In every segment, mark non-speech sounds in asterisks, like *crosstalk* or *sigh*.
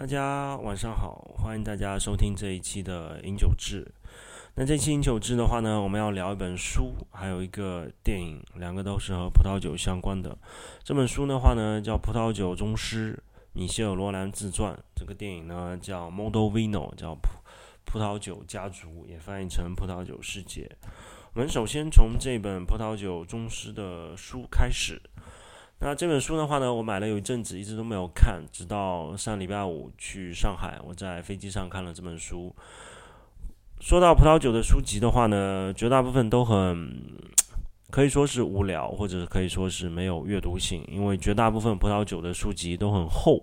大家晚上好，欢迎大家收听这一期的饮酒志。那这期饮酒志的话呢，我们要聊一本书，还有一个电影，两个都是和葡萄酒相关的。这本书的话呢，叫《葡萄酒宗师》，米歇尔·罗兰自传。这个电影呢，叫《Model Vino》，叫葡葡萄酒家族，也翻译成葡萄酒世界。我们首先从这本《葡萄酒宗师》的书开始。那这本书的话呢，我买了有一阵子，一直都没有看，直到上礼拜五去上海，我在飞机上看了这本书。说到葡萄酒的书籍的话呢，绝大部分都很可以说是无聊，或者可以说是没有阅读性，因为绝大部分葡萄酒的书籍都很厚。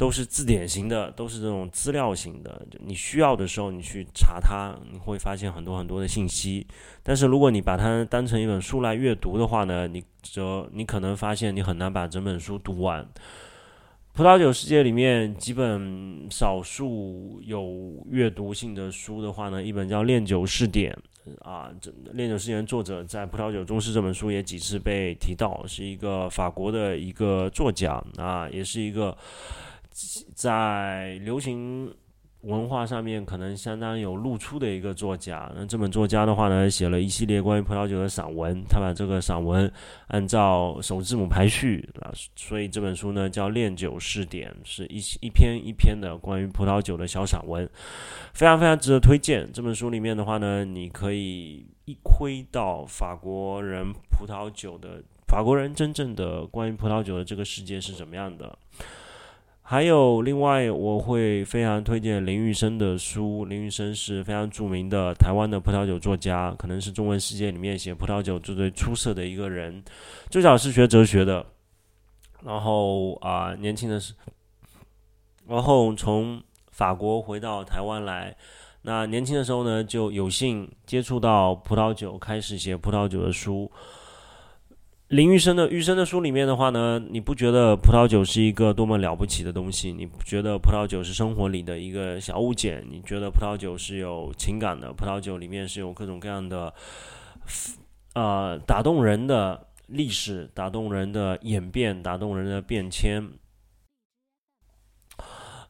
都是字典型的，都是这种资料型的。你需要的时候，你去查它，你会发现很多很多的信息。但是如果你把它当成一本书来阅读的话呢，你则你可能发现你很难把整本书读完。葡萄酒世界里面，基本少数有阅读性的书的话呢，一本叫《炼酒试点》啊，这《炼酒试点》作者在《葡萄酒宗师》这本书也几次被提到，是一个法国的一个作家啊，也是一个。在流行文化上面，可能相当有露出的一个作家。那这本作家的话呢，写了一系列关于葡萄酒的散文。他把这个散文按照首字母排序啊，所以这本书呢叫《恋酒试点》，是一一篇一篇的关于葡萄酒的小散文，非常非常值得推荐。这本书里面的话呢，你可以一窥到法国人葡萄酒的法国人真正的关于葡萄酒的这个世界是怎么样的。还有另外，我会非常推荐林玉生的书。林玉生是非常著名的台湾的葡萄酒作家，可能是中文世界里面写葡萄酒最最出色的一个人。最早是学哲学的，然后啊，年轻的时，然后从法国回到台湾来。那年轻的时候呢，就有幸接触到葡萄酒，开始写葡萄酒的书。林玉生的玉生的书里面的话呢，你不觉得葡萄酒是一个多么了不起的东西？你不觉得葡萄酒是生活里的一个小物件？你觉得葡萄酒是有情感的？葡萄酒里面是有各种各样的，呃，打动人的历史，打动人的演变，打动人的变迁。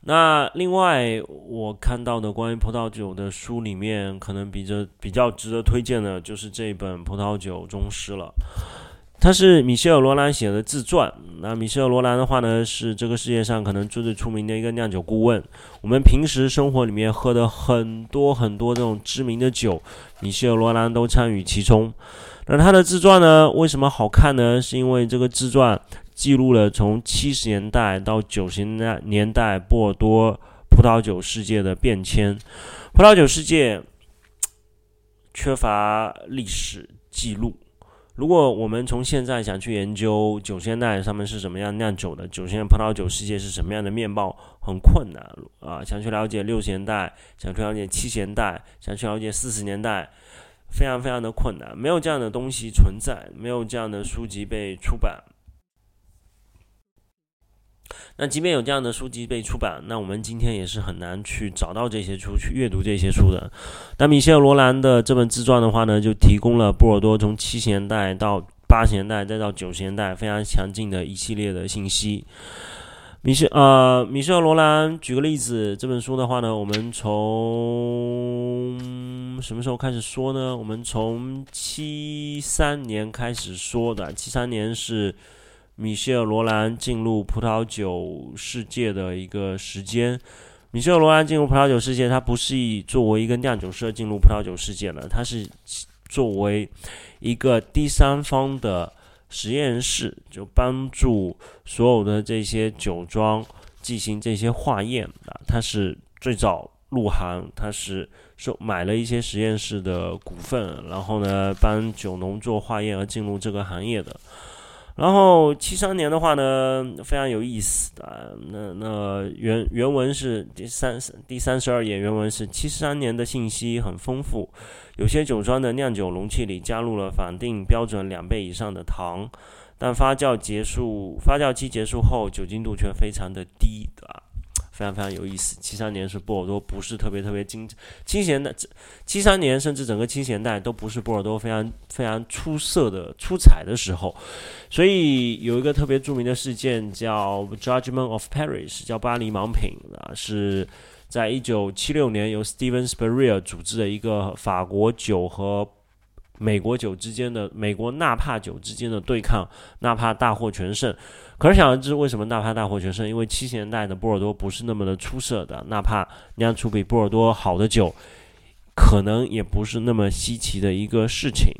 那另外，我看到的关于葡萄酒的书里面，可能比较比较值得推荐的，就是这本《葡萄酒宗师》了。他是米歇尔·罗兰写的自传。那米歇尔·罗兰的话呢，是这个世界上可能最最出名的一个酿酒顾问。我们平时生活里面喝的很多很多这种知名的酒，米歇尔·罗兰都参与其中。那他的自传呢，为什么好看呢？是因为这个自传记录了从七十年代到九十年代年代波尔多葡萄酒世界的变迁。葡萄酒世界 *tsk* 缺乏历史记录。如果我们从现在想去研究九十年代他们是怎么样酿酒的，九十年代葡萄酒世界是什么样的面貌，很困难啊！想去了解六十年代，想去了解七十年代，想去了解四十年代，非常非常的困难，没有这样的东西存在，没有这样的书籍被出版。那即便有这样的书籍被出版，那我们今天也是很难去找到这些书，去阅读这些书的。那米歇尔·罗兰的这本自传的话呢，就提供了波尔多从七十年代到八十年代再到九十年代非常详尽的一系列的信息。米歇呃，米歇尔·罗兰举个例子，这本书的话呢，我们从什么时候开始说呢？我们从七三年开始说的，七三年是。米歇尔·罗兰进入葡萄酒世界的一个时间。米歇尔·罗兰进入葡萄酒世界，他不是以作为一个酿酒师进入葡萄酒世界的，他是作为一个第三方的实验室，就帮助所有的这些酒庄进行这些化验啊。他是最早入行，他是收买了一些实验室的股份，然后呢，帮酒农做化验而进入这个行业的。然后七三年的话呢，非常有意思啊。那那原原文是第三第三十二页，原文是七三年的信息很丰富。有些酒庄的酿酒容器里加入了法定标准两倍以上的糖，但发酵结束发酵期结束后，酒精度却非常的低，啊？非常非常有意思。七三年是波尔多不是特别特别精清闲的，七三年甚至整个清闲代都不是波尔多非常非常出色的出彩的时候，所以有一个特别著名的事件叫 Judgment of Paris，叫巴黎盲品啊，是在一九七六年由 Steven Spurrier 组织的一个法国酒和。美国酒之间的美国纳帕酒之间的对抗，纳帕大获全胜。可想而知，为什么纳帕大获全胜？因为七十年代的波尔多不是那么的出色的，纳帕酿出比波尔多好的酒，可能也不是那么稀奇的一个事情。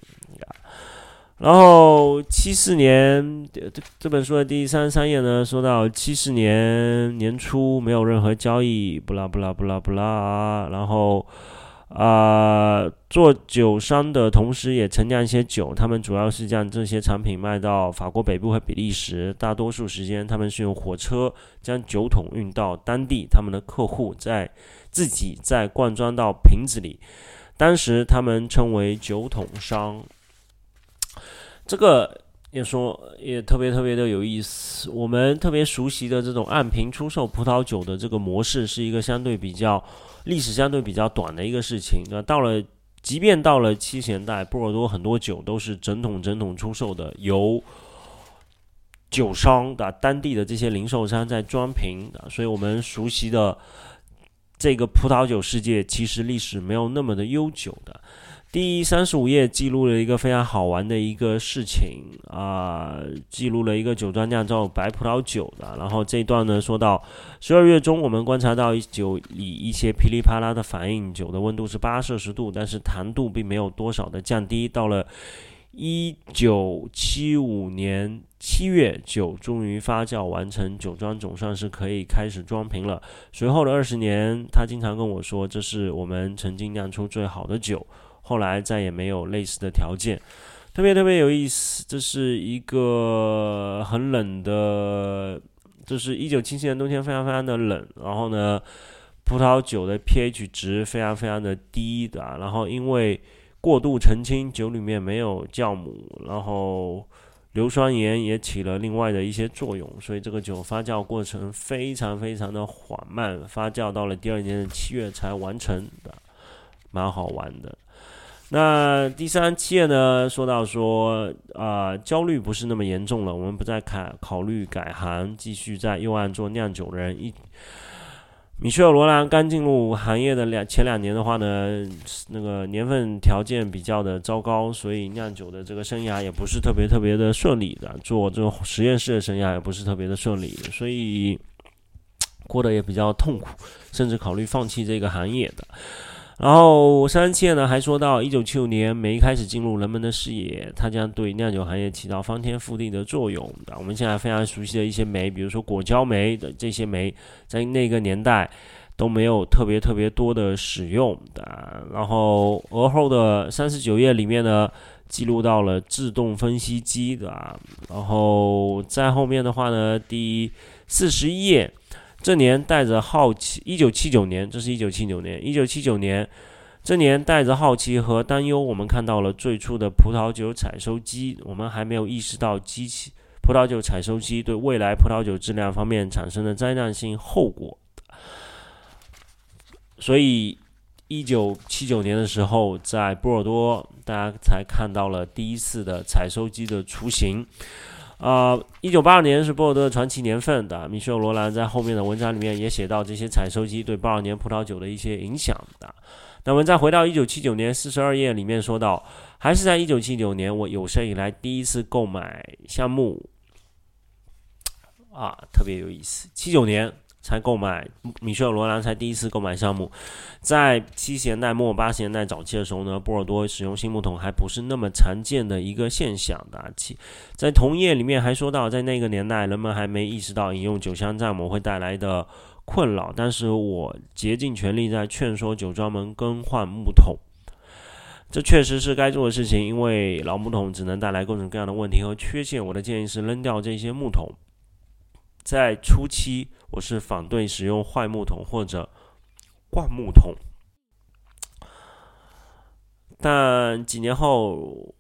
然后七四年这这本书的第三十三页呢，说到七四年年初没有任何交易，不啦不啦不啦不啦，然后。啊，做酒商的同时也陈酿一些酒，他们主要是将这些产品卖到法国北部和比利时。大多数时间，他们是用火车将酒桶运到当地，他们的客户在自己再灌装到瓶子里。当时他们称为酒桶商。这个也说也特别特别的有意思。我们特别熟悉的这种按瓶出售葡萄酒的这个模式，是一个相对比较。历史相对比较短的一个事情，那到了，即便到了七十年代，波尔多很多酒都是整桶整桶出售的，由酒商的当地的这些零售商在装瓶，所以我们熟悉的这个葡萄酒世界，其实历史没有那么的悠久的。第三十五页记录了一个非常好玩的一个事情啊，记录了一个酒庄酿造白葡萄酒的。然后这一段呢，说到十二月中，我们观察到酒里一些噼里啪啦的反应，酒的温度是八摄氏度，但是糖度并没有多少的降低。到了一九七五年七月，酒终于发酵完成，酒庄总算是可以开始装瓶了。随后的二十年，他经常跟我说，这是我们曾经酿出最好的酒。后来再也没有类似的条件，特别特别有意思。这是一个很冷的，就是一九七七年冬天非常非常的冷。然后呢，葡萄酒的 pH 值非常非常的低的。然后因为过度澄清，酒里面没有酵母，然后硫酸盐也起了另外的一些作用，所以这个酒发酵过程非常非常的缓慢，发酵到了第二年的七月才完成的，蛮好玩的。那第三七页呢？说到说啊，焦虑不是那么严重了，我们不再考考虑改行，继续在右岸做酿酒人。一米歇尔罗兰刚进入行业的两前两年的话呢，那个年份条件比较的糟糕，所以酿酒的这个生涯也不是特别特别的顺利的，做这种实验室的生涯也不是特别的顺利，所以过得也比较痛苦，甚至考虑放弃这个行业的。然后三十七页呢，还说到一九七五年煤开始进入人们的视野，它将对酿酒行业起到翻天覆地的作用。我们现在非常熟悉的一些煤，比如说果胶煤的这些煤，在那个年代都没有特别特别多的使用的。然后而后的三十九页里面呢，记录到了自动分析机的。然后在后面的话呢，第四十一页。这年带着好奇，一九七九年，这是一九七九年，一九七九年，这年带着好奇和担忧，我们看到了最初的葡萄酒采收机。我们还没有意识到机器葡萄酒采收机对未来葡萄酒质量方面产生的灾难性后果。所以，一九七九年的时候，在波尔多，大家才看到了第一次的采收机的雏形。啊，一九八二年是波尔多的传奇年份的。米歇尔·罗兰在后面的文章里面也写到这些采收机对八二年葡萄酒的一些影响的。那么再回到一九七九年四十二页里面说到，还是在一九七九年，我有生以来第一次购买橡木，啊，特别有意思。七九年。才购买米歇尔·罗兰才第一次购买项目，在七十年代末八十年代早期的时候呢，波尔多使用新木桶还不是那么常见的一个现象的。其在同页里面还说到，在那个年代，人们还没意识到饮用酒香酵母会带来的困扰，但是我竭尽全力在劝说酒庄们更换木桶。这确实是该做的事情，因为老木桶只能带来各种各样的问题和缺陷。我的建议是扔掉这些木桶，在初期。我是反对使用坏木桶或者灌木桶，但几年后，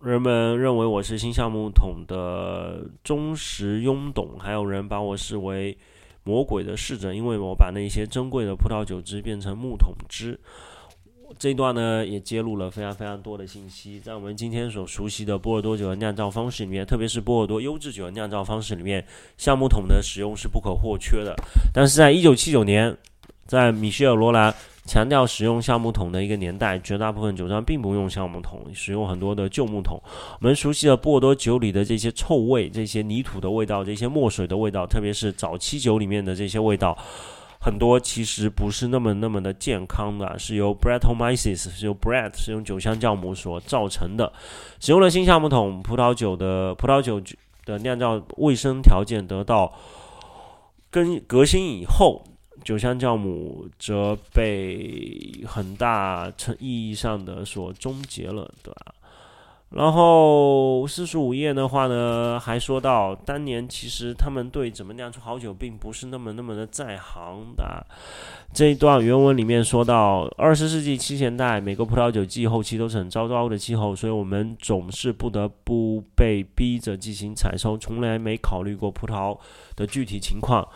人们认为我是新橡木桶的忠实拥趸，还有人把我视为魔鬼的侍者，因为我把那些珍贵的葡萄酒汁变成木桶汁。这一段呢，也揭露了非常非常多的信息，在我们今天所熟悉的波尔多酒的酿造方式里面，特别是波尔多优质酒的酿造方式里面，橡木桶的使用是不可或缺的。但是在一九七九年，在米歇尔罗兰强调使用橡木桶的一个年代，绝大部分酒庄并不用橡木桶，使用很多的旧木桶。我们熟悉的波尔多酒里的这些臭味、这些泥土的味道、这些墨水的味道，特别是早期酒里面的这些味道。很多其实不是那么那么的健康的，是由 Brettomyces，是由 Brett 是用酒香酵母所造成的。使用了新橡木桶，葡萄酒的葡萄酒的酿造卫生条件得到更革新以后，酒香酵母则被很大成意义上的所终结了，对吧？然后四十五页的话呢，还说到当年其实他们对怎么酿出好酒并不是那么那么的在行的。这一段原文里面说到，二十世纪七十年代，每个葡萄酒季后期都是很糟糕的气候，所以我们总是不得不被逼着进行采收，从来没考虑过葡萄的具体情况。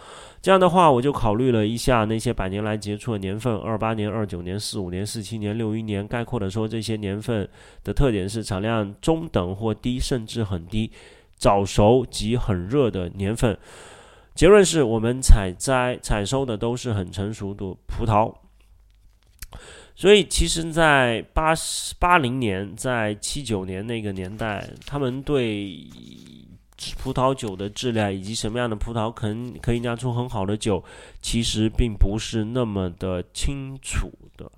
这样的话，我就考虑了一下那些百年来结出的年份：二八年、二九年、四五年、四七年、六一年。概括的说，这些年份的特点是产量中等或低，甚至很低，早熟及很热的年份。结论是我们采摘、采收的都是很成熟的葡萄。所以，其实，在八八零年、在七九年那个年代，他们对。葡萄酒的质量以及什么样的葡萄可能可以酿出很好的酒，其实并不是那么的清楚的。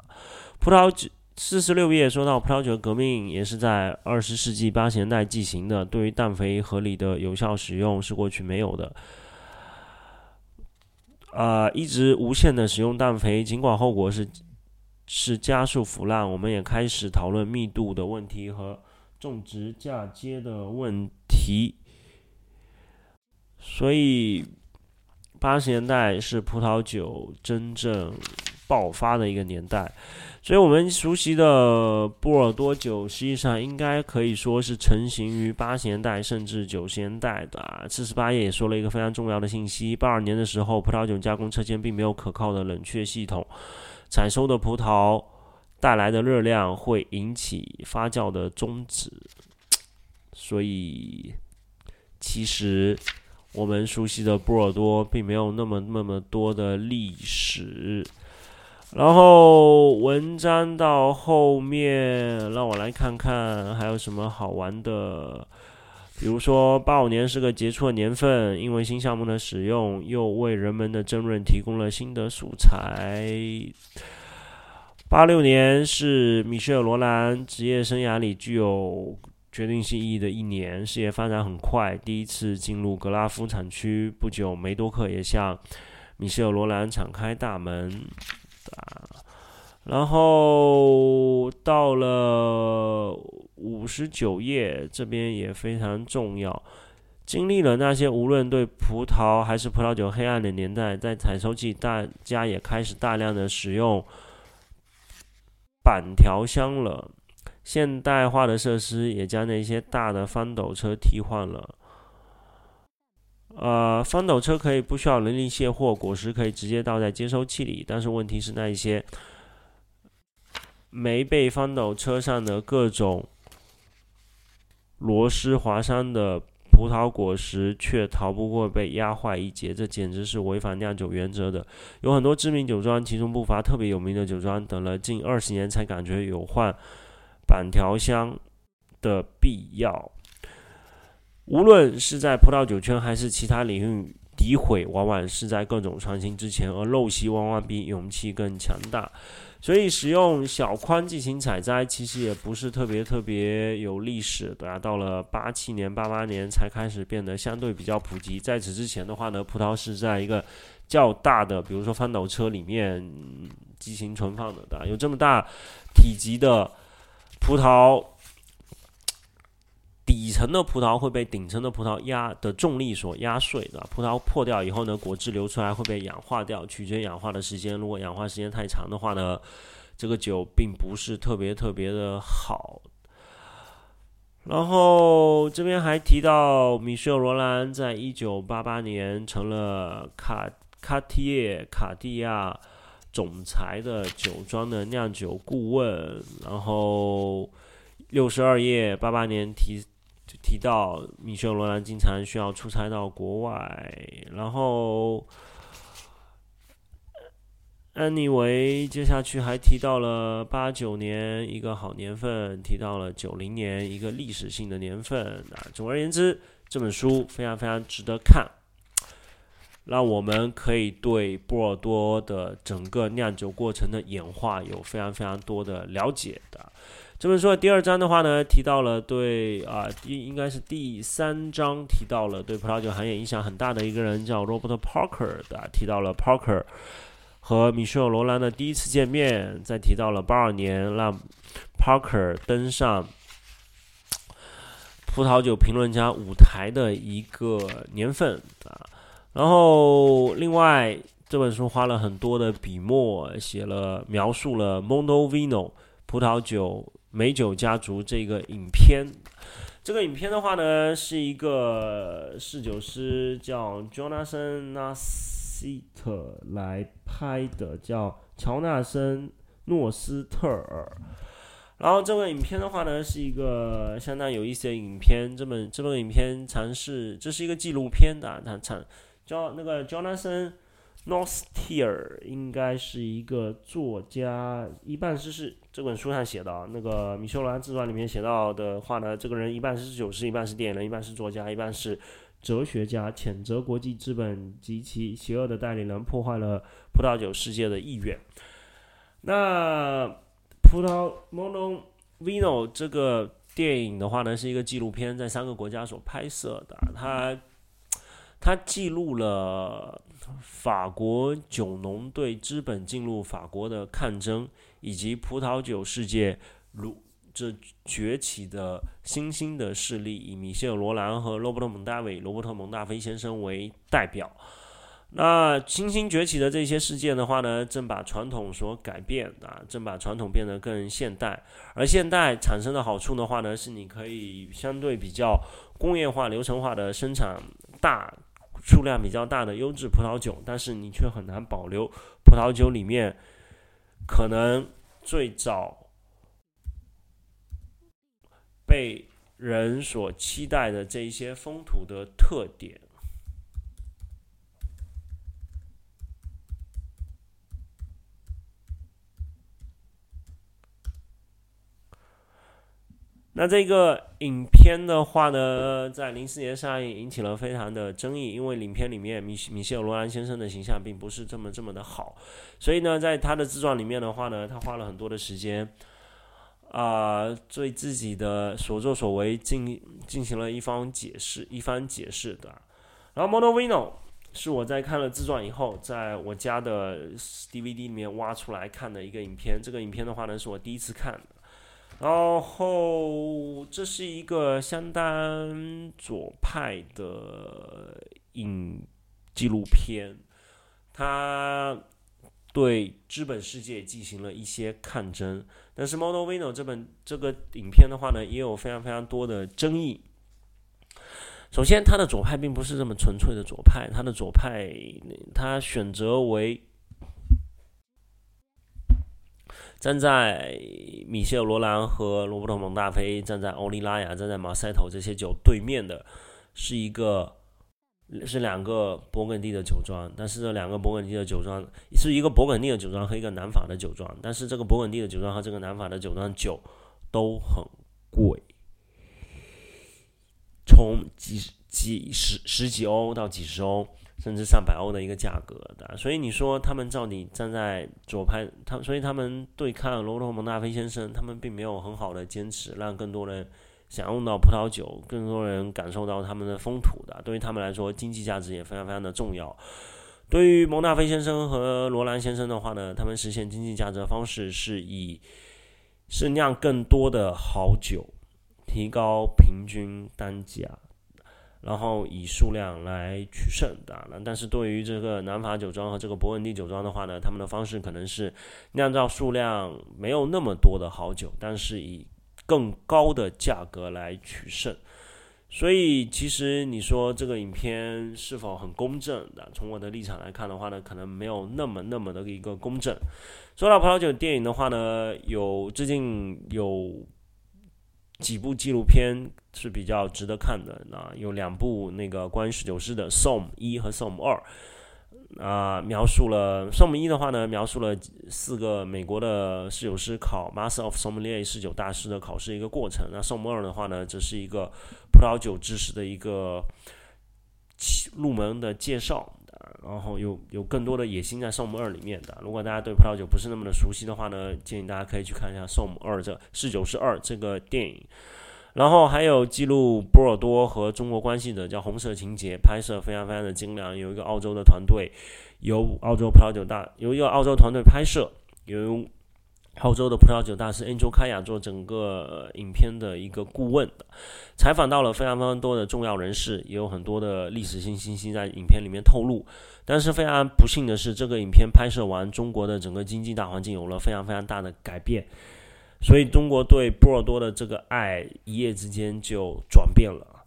葡萄酒四十六页说到，葡萄酒革命也是在二十世纪八十年代进行的。对于氮肥合理的有效使用是过去没有的。啊，一直无限的使用氮肥，尽管后果是是加速腐烂，我们也开始讨论密度的问题和种植嫁接的问题。所以，八十年代是葡萄酒真正爆发的一个年代。所以我们熟悉的波尔多酒，实际上应该可以说是成型于八十年代甚至九十年代的。四十八页也说了一个非常重要的信息：八二年的时候，葡萄酒加工车间并没有可靠的冷却系统，采收的葡萄带来的热量会引起发酵的终止。所以，其实。我们熟悉的波尔多并没有那么那么多的历史。然后文章到后面，让我来看看还有什么好玩的。比如说，八五年是个杰出的年份，因为新项目的使用，又为人们的争论提供了新的素材。八六年是米歇尔·罗兰职业生涯里具有。决定性意义的一年，事业发展很快。第一次进入格拉夫产区不久，梅多克也向米歇尔罗兰敞开大门。啊，然后到了五十九页，这边也非常重要。经历了那些无论对葡萄还是葡萄酒黑暗的年代，在采收季，大家也开始大量的使用板条箱了。现代化的设施也将那些大的翻斗车替换了。呃，翻斗车可以不需要人力卸货，果实可以直接倒在接收器里。但是问题是，那一些没被翻斗车上的各种螺丝划伤的葡萄果实，却逃不过被压坏一截。这简直是违反酿酒原则的。有很多知名酒庄，其中不乏特别有名的酒庄，等了近二十年才感觉有换。板条箱的必要，无论是在葡萄酒圈还是其他领域，诋毁往往是在各种创新之前，而陋习往往比勇气更强大。所以，使用小筐进行采摘，其实也不是特别特别有历史的。到了八七年、八八年才开始变得相对比较普及。在此之前的话呢，葡萄是在一个较大的，比如说翻斗车里面进行存放的，有这么大体积的。葡萄底层的葡萄会被顶层的葡萄压的重力所压碎的，葡萄破掉以后呢，果汁流出来会被氧化掉，取决于氧化的时间。如果氧化时间太长的话呢，这个酒并不是特别特别的好。然后这边还提到，米歇尔·罗兰在一九八八年成了卡卡提耶卡地亚总裁的酒庄的酿酒顾问，然后六十二页八八年提提到米歇尔罗兰经常需要出差到国外，然后。Anyway，接下去还提到了八九年一个好年份，提到了九零年一个历史性的年份啊。总而言之，这本书非常非常值得看，让我们可以对波尔多的整个酿酒过程的演化有非常非常多的了解的。这本书的第二章的话呢，提到了对啊，第应该是第三章提到了对葡萄酒行业影响很大的一个人叫 Robert Parker 的，提到了 Parker。和米歇尔·罗兰的第一次见面，再提到了八二年让 Parker 登上葡萄酒评论家舞台的一个年份啊。然后，另外这本书花了很多的笔墨，写了描述了 Mondovino 葡萄酒美酒家族这个影片。这个影片的话呢，是一个侍酒师叫 Jonathan Nas。希特来拍的叫乔纳森诺斯特尔，然后这个影片的话呢，是一个相当有意思的影片。这本这本影片尝试，这是一个纪录片的，它尝叫那个乔纳森诺斯特尔应该是一个作家，一半是是这本书上写的，那个米修兰自传里面写到的话呢，这个人一半是酒师，一半是电影人，一半是作家，一半是。哲学家谴责国际资本及其邪恶的代理人破坏了葡萄酒世界的意愿。那葡萄 Mono Vino 这个电影的话呢，是一个纪录片，在三个国家所拍摄的。它它记录了法国酒农对资本进入法国的抗争，以及葡萄酒世界如。这崛起的新兴的势力，以米歇尔·罗兰和罗伯特·蒙大韦、罗伯特·蒙大菲先生为代表。那新兴崛起的这些事件的话呢，正把传统所改变啊，正把传统变得更现代。而现代产生的好处的话呢，是你可以相对比较工业化、流程化的生产大数量比较大的优质葡萄酒，但是你却很难保留葡萄酒里面可能最早。被人所期待的这一些风土的特点。那这个影片的话呢，在零四年上映，引起了非常的争议，因为影片里面米米歇尔罗兰先生的形象并不是这么这么的好，所以呢，在他的自传里面的话呢，他花了很多的时间。啊，对自己的所作所为进进行了一番解释，一番解释的。然后 Monovino 是我在看了自传以后，在我家的 DVD 里面挖出来看的一个影片。这个影片的话呢，是我第一次看的。然后这是一个相当左派的影纪录片，它。对资本世界进行了一些抗争，但是《Monovino》这本这个影片的话呢，也有非常非常多的争议。首先，他的左派并不是这么纯粹的左派，他的左派他选择为站在米歇尔·罗兰和罗伯特·蒙大菲，站在欧利拉雅，站在马赛头这些酒对面的，是一个。是两个勃艮第的酒庄，但是这两个勃艮第的酒庄是一个勃艮第的酒庄和一个南法的酒庄，但是这个勃艮第的酒庄和这个南法的酒庄酒都很贵，从几几十十几欧到几十欧，甚至上百欧的一个价格的。所以你说他们到底站在左派，他所以他们对抗罗罗蒙纳菲先生，他们并没有很好的坚持，让更多人。享用到葡萄酒，更多人感受到他们的风土的，对于他们来说，经济价值也非常非常的重要。对于蒙大菲先生和罗兰先生的话呢，他们实现经济价值的方式是以是酿更多的好酒，提高平均单价，然后以数量来取胜的。但是对于这个南法酒庄和这个勃艮第酒庄的话呢，他们的方式可能是酿造数量没有那么多的好酒，但是以更高的价格来取胜，所以，其实你说这个影片是否很公正的？从我的立场来看的话呢，可能没有那么那么的一个公正。说到葡萄酒电影的话呢，有最近有几部纪录片是比较值得看的。那有两部那个关于侍酒师的《Som 一》和《Som 二》。啊，描述了《圣母一》的话呢，描述了四个美国的侍酒师考 Master of Sommelier 侍酒大师的考试一个过程。那《圣母二》的话呢，这是一个葡萄酒知识的一个入门的介绍。然后有有更多的野心在《圣母二》里面的。如果大家对葡萄酒不是那么的熟悉的话呢，建议大家可以去看一下《圣母二》这侍酒师二这个电影。然后还有记录波尔多和中国关系的，叫《红色情节》，拍摄非常非常的精良。有一个澳洲的团队，由澳洲葡萄酒大，由一个澳洲团队拍摄，由澳洲的葡萄酒大师 Angel 卡亚做整个影片的一个顾问，采访到了非常非常多的重要人士，也有很多的历史性信息在影片里面透露。但是非常不幸的是，这个影片拍摄完，中国的整个经济大环境有了非常非常大的改变。所以，中国对波尔多的这个爱一夜之间就转变了。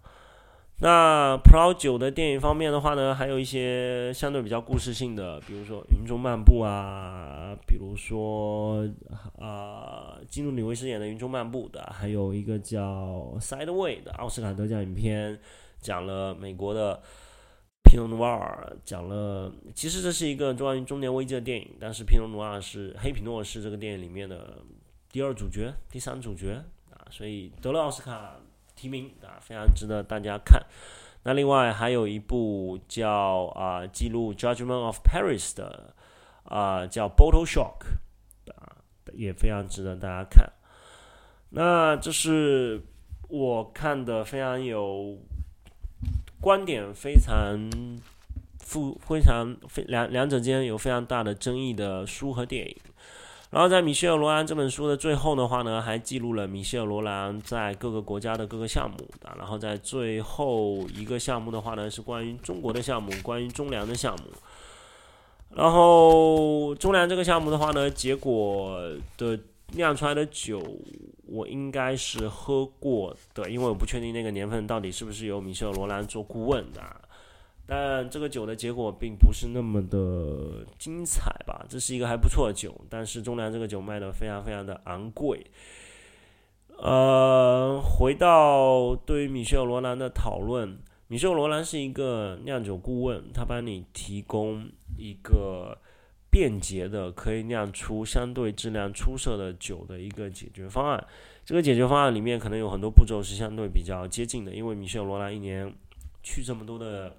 那葡萄酒的电影方面的话呢，还有一些相对比较故事性的，比如说《云中漫步》啊，比如说啊，基努里维斯演的《云中漫步》的，还有一个叫《Sideway》的奥斯卡得奖影片，讲了美国的皮诺努瓦尔，讲了其实这是一个关于中年危机的电影，但是皮诺努瓦尔是黑皮诺是这个电影里面的。第二主角，第三主角啊，所以得了奥斯卡提名啊，非常值得大家看。那另外还有一部叫啊记录《Judgment of Paris》的啊，叫《Bottle Shock》啊，也非常值得大家看。那这是我看的非常有观点非常复非常非两两者间有非常大的争议的书和电影。然后在米歇尔·罗兰这本书的最后的话呢，还记录了米歇尔·罗兰在各个国家的各个项目的。然后在最后一个项目的话呢，是关于中国的项目，关于中粮的项目。然后中粮这个项目的话呢，结果的酿出来的酒，我应该是喝过的，因为我不确定那个年份到底是不是由米歇尔·罗兰做顾问的。但这个酒的结果并不是那么的精彩吧？这是一个还不错的酒，但是中粮这个酒卖的非常非常的昂贵。呃，回到对于米歇尔罗兰的讨论，米歇尔罗兰是一个酿酒顾问，他帮你提供一个便捷的可以酿出相对质量出色的酒的一个解决方案。这个解决方案里面可能有很多步骤是相对比较接近的，因为米歇尔罗兰一年去这么多的。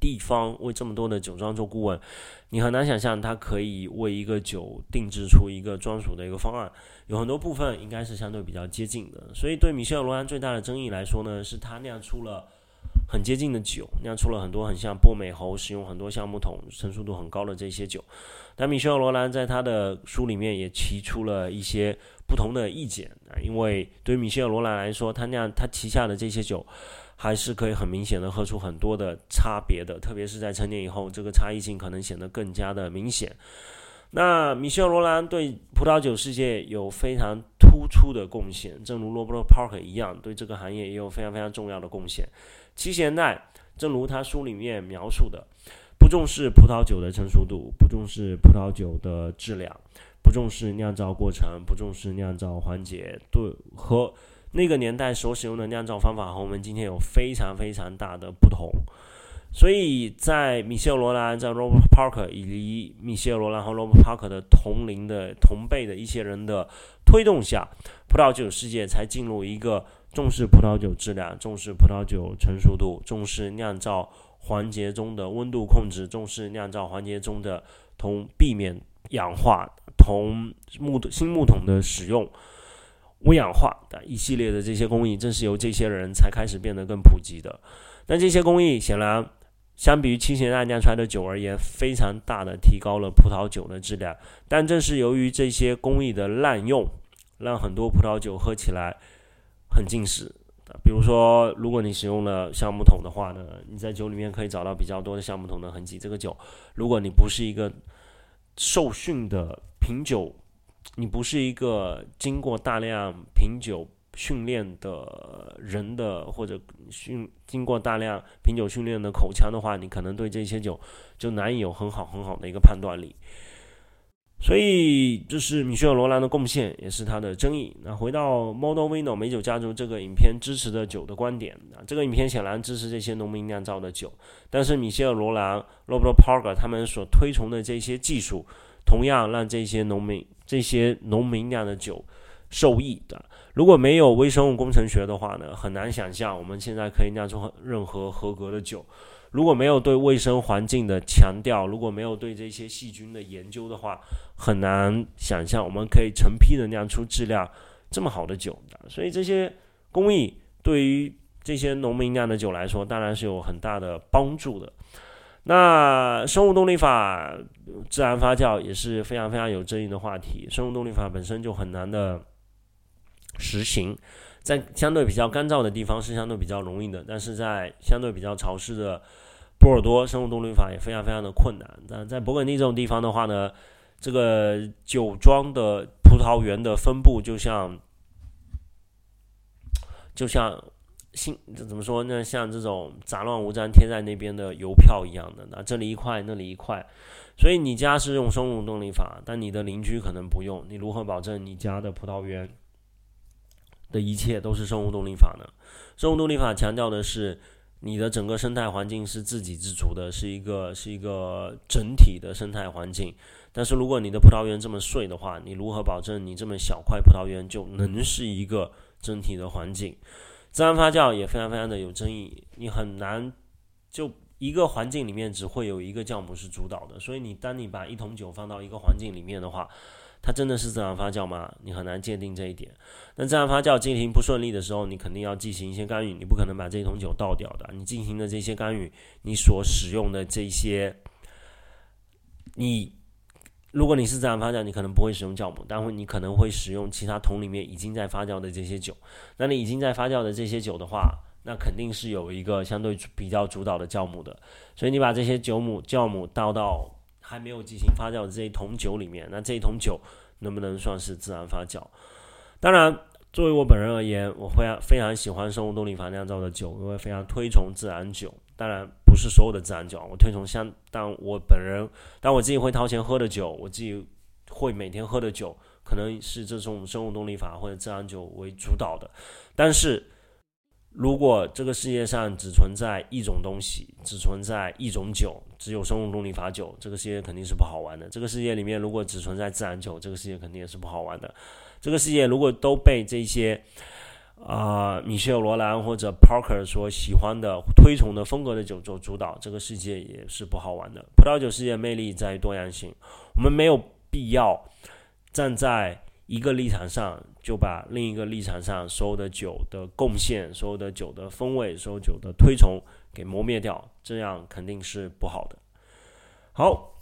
地方为这么多的酒庄做顾问，你很难想象他可以为一个酒定制出一个专属的一个方案。有很多部分应该是相对比较接近的，所以对米歇尔罗兰最大的争议来说呢，是他酿出了很接近的酒，酿出了很多很像波美侯使用很多橡木桶、成熟度很高的这些酒。但米歇尔罗兰在他的书里面也提出了一些不同的意见啊，因为对于米歇尔罗兰来说，他酿他旗下的这些酒。还是可以很明显的喝出很多的差别的，特别是在成年以后，这个差异性可能显得更加的明显。那米歇尔·罗兰对葡萄酒世界有非常突出的贡献，正如罗伯特·帕克一样，对这个行业也有非常非常重要的贡献。七十年代，正如他书里面描述的，不重视葡萄酒的成熟度，不重视葡萄酒的质量，不重视酿造过程，不重视酿造环节，对和。那个年代所使用的酿造方法和我们今天有非常非常大的不同，所以在米歇尔·罗兰、在 Robert Parker 以及米歇尔·罗兰和 Robert Parker 的同龄的同辈的一些人的推动下，葡萄酒世界才进入一个重视葡萄酒质量、重视葡萄酒成熟度、重视酿造环节中的温度控制、重视酿造环节中的同避免氧化、同木新木桶的使用。微氧化的一系列的这些工艺，正是由这些人才开始变得更普及的。但这些工艺显然，相比于七十年代酿出来的酒而言，非常大的提高了葡萄酒的质量。但正是由于这些工艺的滥用，让很多葡萄酒喝起来很近视。比如说，如果你使用了橡木桶的话呢，你在酒里面可以找到比较多的橡木桶的痕迹。这个酒，如果你不是一个受训的品酒，你不是一个经过大量品酒训练的人的或者训经过大量品酒训练的口腔的话，你可能对这些酒就难以有很好很好的一个判断力。所以这是米歇尔·罗兰的贡献，也是他的争议。那回到 Model Vino 美酒家族这个影片支持的酒的观点啊，这个影片显然支持这些农民酿造的酒，但是米歇尔·罗兰、Robert Parker 他们所推崇的这些技术，同样让这些农民、这些农民酿的酒受益的。如果没有微生物工程学的话呢，很难想象我们现在可以酿出任何合格的酒。如果没有对卫生环境的强调，如果没有对这些细菌的研究的话，很难想象我们可以成批的酿出质量这么好的酒的。所以这些工艺对于这些农民酿的酒来说，当然是有很大的帮助的。那生物动力法、自然发酵也是非常非常有争议的话题。生物动力法本身就很难的实行，在相对比较干燥的地方是相对比较容易的，但是在相对比较潮湿的波尔多生物动力法也非常非常的困难。但在勃艮第这种地方的话呢，这个酒庄的葡萄园的分布就像就像新怎么说呢？像这种杂乱无章贴在那边的邮票一样的，那这里一块，那里一块。所以你家是用生物动力法，但你的邻居可能不用。你如何保证你家的葡萄园的一切都是生物动力法呢？生物动力法强调的是。你的整个生态环境是自给自足的，是一个是一个整体的生态环境。但是如果你的葡萄园这么碎的话，你如何保证你这么小块葡萄园就能是一个整体的环境？自然发酵也非常非常的有争议，你很难就一个环境里面只会有一个酵母是主导的。所以你当你把一桶酒放到一个环境里面的话，它真的是自然发酵吗？你很难界定这一点。那自然发酵进行不顺利的时候，你肯定要进行一些干预，你不可能把这一桶酒倒掉的。你进行的这些干预，你所使用的这些，你如果你是自然发酵，你可能不会使用酵母，但会你可能会使用其他桶里面已经在发酵的这些酒。那你已经在发酵的这些酒的话，那肯定是有一个相对比较主导的酵母的。所以你把这些酒母酵母倒到。还没有进行发酵的这一桶酒里面，那这一桶酒能不能算是自然发酵？当然，作为我本人而言，我会非常喜欢生物动力法酿造的酒，我会非常推崇自然酒。当然，不是所有的自然酒，我推崇相当我本人，当我自己会掏钱喝的酒，我自己会每天喝的酒，可能是这种生物动力法或者自然酒为主导的。但是，如果这个世界上只存在一种东西，只存在一种酒，只有生物动力法酒，这个世界肯定是不好玩的。这个世界里面如果只存在自然酒，这个世界肯定也是不好玩的。这个世界如果都被这些啊米歇尔·罗兰或者 Parker 所喜欢的、推崇的风格的酒做主导，这个世界也是不好玩的。葡萄酒世界魅力在于多样性，我们没有必要站在。一个立场上就把另一个立场上所有的酒的贡献、所有的酒的风味、所有酒的推崇给磨灭掉，这样肯定是不好的。好，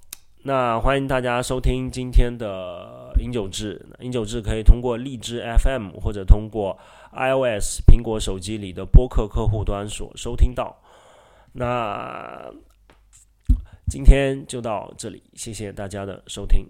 那欢迎大家收听今天的饮酒志。饮酒志可以通过荔枝 FM 或者通过 iOS 苹果手机里的播客客户端所收听到。那今天就到这里，谢谢大家的收听。